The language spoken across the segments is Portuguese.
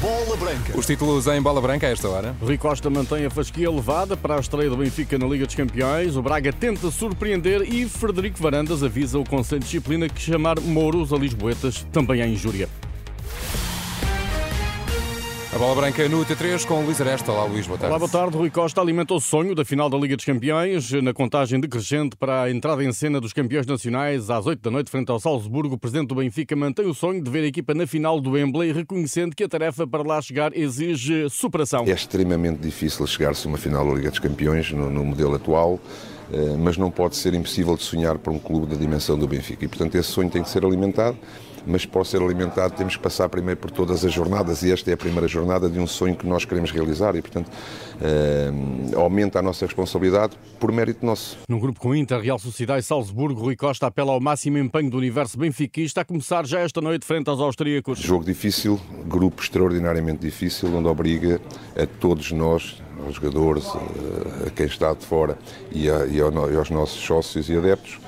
Bola Branca. Os títulos em bola branca a esta hora. Rui Costa mantém a fasquia elevada para a estreia do Benfica na Liga dos Campeões. O Braga tenta surpreender e Frederico Varandas avisa o Conselho de Disciplina que chamar Mouros a Lisboetas também é injúria. A bola branca no T3 com o Luís Aresta. Olá, Luís, boa tarde. Olá, boa tarde. Rui Costa alimenta o sonho da final da Liga dos Campeões na contagem decrescente para a entrada em cena dos campeões nacionais às 8 da noite frente ao Salzburgo. O presidente do Benfica mantém o sonho de ver a equipa na final do Wembley, reconhecendo que a tarefa para lá chegar exige superação. É extremamente difícil chegar-se a uma final da Liga dos Campeões no, no modelo atual mas não pode ser impossível de sonhar para um clube da dimensão do Benfica. E, portanto, esse sonho tem que ser alimentado mas para ser alimentado temos que passar primeiro por todas as jornadas e esta é a primeira jornada de um sonho que nós queremos realizar e, portanto, eh, aumenta a nossa responsabilidade por mérito nosso. Num grupo com Inter, Real Sociedade e Salzburgo, Rui Costa apela ao máximo empenho do universo benfiquista a começar já esta noite frente aos austríacos. Jogo difícil, grupo extraordinariamente difícil, onde obriga a todos nós, aos jogadores, a quem está de fora e, a, e aos nossos sócios e adeptos,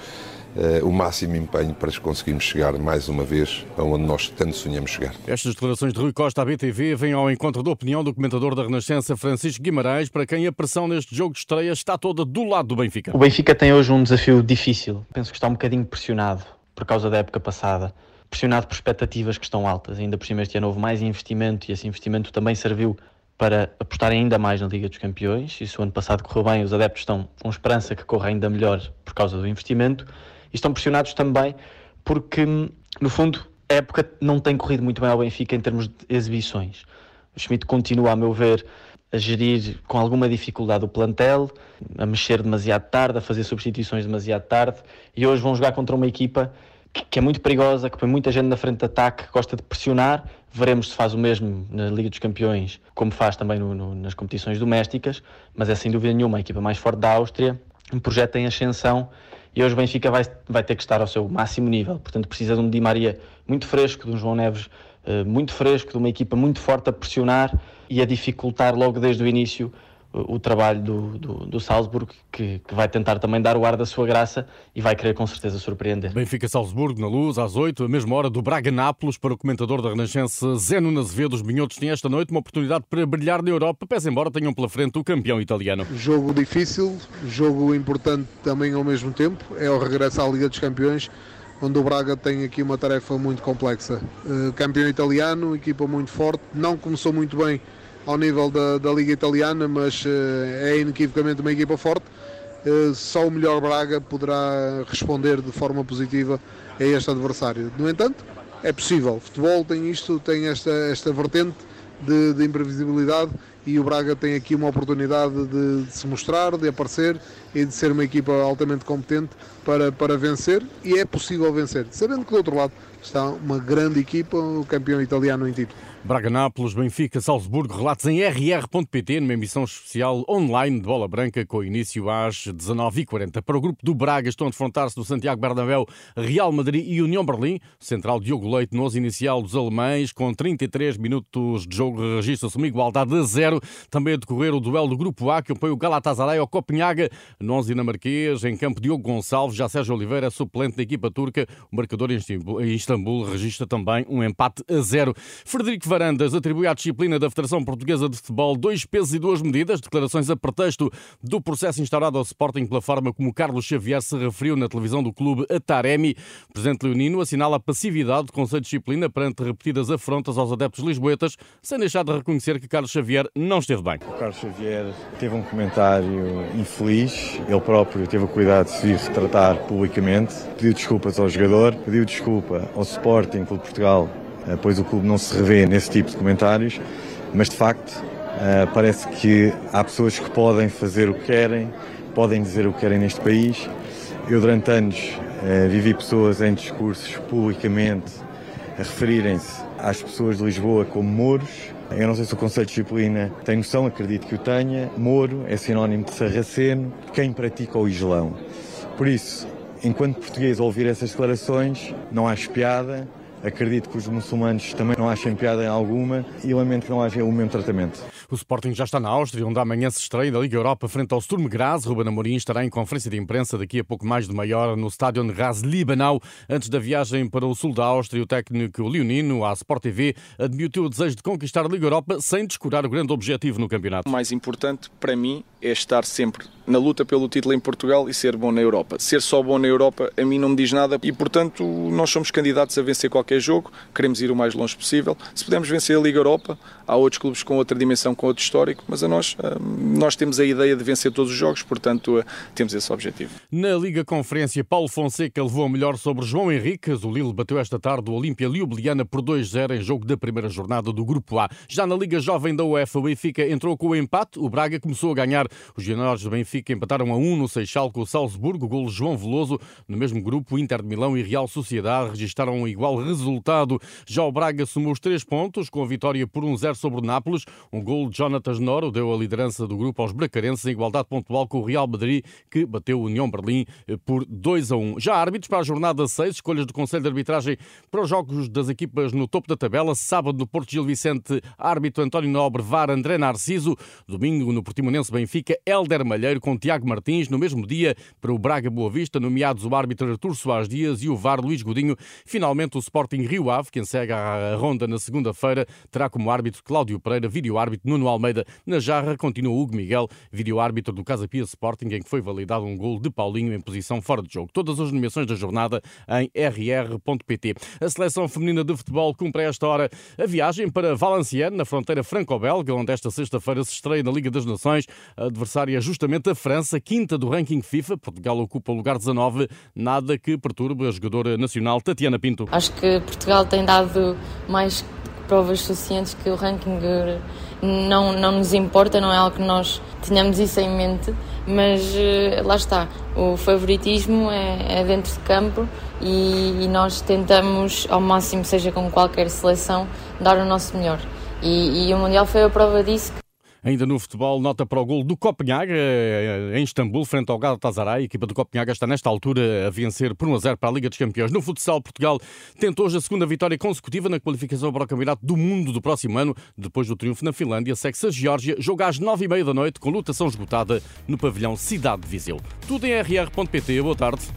uh, o máximo empenho para conseguirmos chegar mais uma vez aonde nós tanto sonhamos chegar. Estas declarações de Rui Costa à BTV vêm ao encontro da opinião do comentador da Renascença Francisco Guimarães, para quem a pressão neste jogo de estreia está toda do lado do Benfica. O Benfica tem hoje um desafio difícil. Penso que está um bocadinho pressionado por causa da época passada. Pressionado por expectativas que estão altas. Ainda por cima este ano houve mais investimento e esse investimento também serviu para apostar ainda mais na Liga dos Campeões. E se o ano passado correu bem, os adeptos estão com esperança que corra ainda melhor por causa do investimento e estão pressionados também porque, no fundo, a época não tem corrido muito bem ao Benfica em termos de exibições. O Schmidt continua, a meu ver, a gerir com alguma dificuldade o plantel, a mexer demasiado tarde, a fazer substituições demasiado tarde, e hoje vão jogar contra uma equipa que é muito perigosa, que põe muita gente na frente de ataque, que gosta de pressionar. Veremos se faz o mesmo na Liga dos Campeões, como faz também no, no, nas competições domésticas, mas é sem dúvida nenhuma a equipa mais forte da Áustria, um projeto em ascensão e hoje o Benfica vai, vai ter que estar ao seu máximo nível. Portanto, precisa de um Di Maria muito fresco, de um João Neves uh, muito fresco, de uma equipa muito forte a pressionar e a dificultar logo desde o início o trabalho do, do, do Salzburgo, que, que, vai tentar também dar o ar da sua graça e vai querer com certeza surpreender. Benfica-Salzburgo na luz, às 8, a mesma hora do Braga-Nápoles, para o comentador da Renascença Zé Nuno Azevedo. Os minhotos têm esta noite uma oportunidade para brilhar na Europa, pese embora tenham pela frente o campeão italiano. Jogo difícil, jogo importante também ao mesmo tempo, é o regresso à Liga dos Campeões onde o Braga tem aqui uma tarefa muito complexa. Uh, campeão italiano, equipa muito forte, não começou muito bem ao nível da, da Liga Italiana, mas eh, é inequivocamente uma equipa forte. Eh, só o melhor Braga poderá responder de forma positiva a este adversário. No entanto, é possível. O futebol tem isto, tem esta, esta vertente de, de imprevisibilidade e o Braga tem aqui uma oportunidade de, de, se mostrar, de aparecer e de ser uma equipa altamente competente para, para vencer e é possível vencer, sabendo que do outro lado está uma grande equipa, o campeão italiano em título. Braga, Nápoles, Benfica, Salzburgo, relatos em rr.pt, numa emissão especial online de Bola Branca, com início às 19h40. Para o grupo do Braga estão a defrontar-se do Santiago Bernabéu, Real Madrid e União Berlim. Central Diogo Leite, nos inicial dos alemães, com 33 minutos de jogo, registra-se uma igualdade a zero. Também a decorrer o duelo do grupo A, que apoia o Galatasaray ao Copenhaga, nós dinamarquês, em campo Diogo Gonçalves, já Sérgio Oliveira, suplente da equipa turca. O marcador em Istambul registra também um empate a zero. Frederico Varandas atribui à disciplina da Federação Portuguesa de Futebol dois pesos e duas medidas, declarações a pretexto do processo instaurado ao Sporting pela forma como Carlos Xavier se referiu na televisão do clube a Taremi. O presidente Leonino assinala a passividade do Conselho de Disciplina perante repetidas afrontas aos adeptos lisboetas, sem deixar de reconhecer que Carlos Xavier não esteve bem. O Carlos Xavier teve um comentário infeliz, ele próprio teve o cuidado de se retratar publicamente, pediu desculpas ao jogador, pediu desculpa ao Sporting pelo Portugal pois o clube não se revê nesse tipo de comentários, mas de facto eh, parece que há pessoas que podem fazer o que querem, podem dizer o que querem neste país. Eu durante anos eh, vivi pessoas em discursos publicamente a referirem-se às pessoas de Lisboa como mouros. Eu não sei se o Conselho de Disciplina tem noção, acredito que o tenha. Mouro é sinónimo de sarraceno, quem pratica o Islão. Por isso, enquanto português ouvir essas declarações, não acho piada, Acredito que os muçulmanos também não achem piada em alguma e lamento que não haja o mesmo tratamento. O Sporting já está na Áustria, onde amanhã se estreia da Liga Europa frente ao Sturm Graz. Ruben Amorim estará em conferência de imprensa daqui a pouco mais de meia hora no estádio Raz Libanau. Antes da viagem para o sul da Áustria, o técnico leonino, à Sport TV, admitiu o desejo de conquistar a Liga Europa sem descurar o grande objetivo no campeonato. O mais importante para mim é estar sempre na luta pelo título em Portugal e ser bom na Europa. Ser só bom na Europa a mim não me diz nada e, portanto, nós somos candidatos a vencer qualquer jogo, queremos ir o mais longe possível. Se pudermos vencer a Liga Europa, há outros clubes com outra dimensão, com outro histórico, mas a nós, hum, nós temos a ideia de vencer todos os jogos, portanto, eh, temos esse objetivo. Na Liga Conferência, Paulo Fonseca levou a melhor sobre João Henriques. O Lille bateu esta tarde o Olímpia Ljubljana por 2-0 em jogo da primeira jornada do Grupo A. Já na Liga Jovem da UEFA, o Benfica entrou com o empate, o Braga começou a ganhar. Os juniores do Benfica empataram a 1 no Seixal com o Salzburgo, golo João Veloso. No mesmo grupo, Inter de Milão e Real Sociedade registraram um igual resultado. Já o Braga somou os três pontos com a vitória por 1-0 sobre o Nápoles. Um golo de Jonatas Noro deu a liderança do grupo aos bracarenses em igualdade pontual com o Real Madrid, que bateu o União Berlim eh, por 2-1. Já árbitros para a jornada 6, escolhas do Conselho de Arbitragem para os jogos das equipas no topo da tabela. Sábado no Porto Gil Vicente, árbitro António Nobre, VAR André Narciso. Domingo no Portimonense Benfica, Helder Malheiro com Tiago Martins. No mesmo dia, para o Braga Boa Vista, nomeados o árbitro Artur Soares Dias e o VAR Luís Godinho. Finalmente, o Sporting Rio Ave, quem segue a ronda na segunda-feira, terá como árbitro Cláudio Pereira, vídeo-árbitro Nuno Almeida. Na jarra, continua Hugo Miguel, vídeo-árbitro do Casa Pia Sporting, em que foi validado um gol de Paulinho em posição fora de jogo. Todas as nomeações da jornada em rr.pt. A seleção feminina de futebol cumpre a esta hora a viagem para Valenciennes, na fronteira franco-belga, onde esta sexta-feira se estreia na Liga das Nações. A adversária é justamente a França, quinta do ranking FIFA. Portugal ocupa o lugar 19, nada que perturbe a jogadora nacional Tatiana Pinto. Acho que Portugal tem dado mais provas suficientes que o ranking não, não nos importa, não é algo que nós tenhamos isso em mente, mas eh, lá está, o favoritismo é, é dentro de campo e, e, nós tentamos, ao máximo, seja com qualquer seleção, dar o nosso melhor. E, e o Mundial foi a prova disso. Ainda no futebol, nota para o gol do Copenhaga eh, em Istambul, frente ao Galatasaray. A equipa do Copenhaga está nesta altura a vencer por 1 a 0 para a Liga dos Campeões. No futsal, Portugal tentou hoje a segunda vitória consecutiva na qualificação para o Campeonato do Mundo do próximo ano. Depois do triunfo na Finlândia, segue-se a Geórgia, joga às 9h30 da noite com lutação esgotada no pavilhão Cidade de Viseu. Tudo em rr.pt. Boa tarde.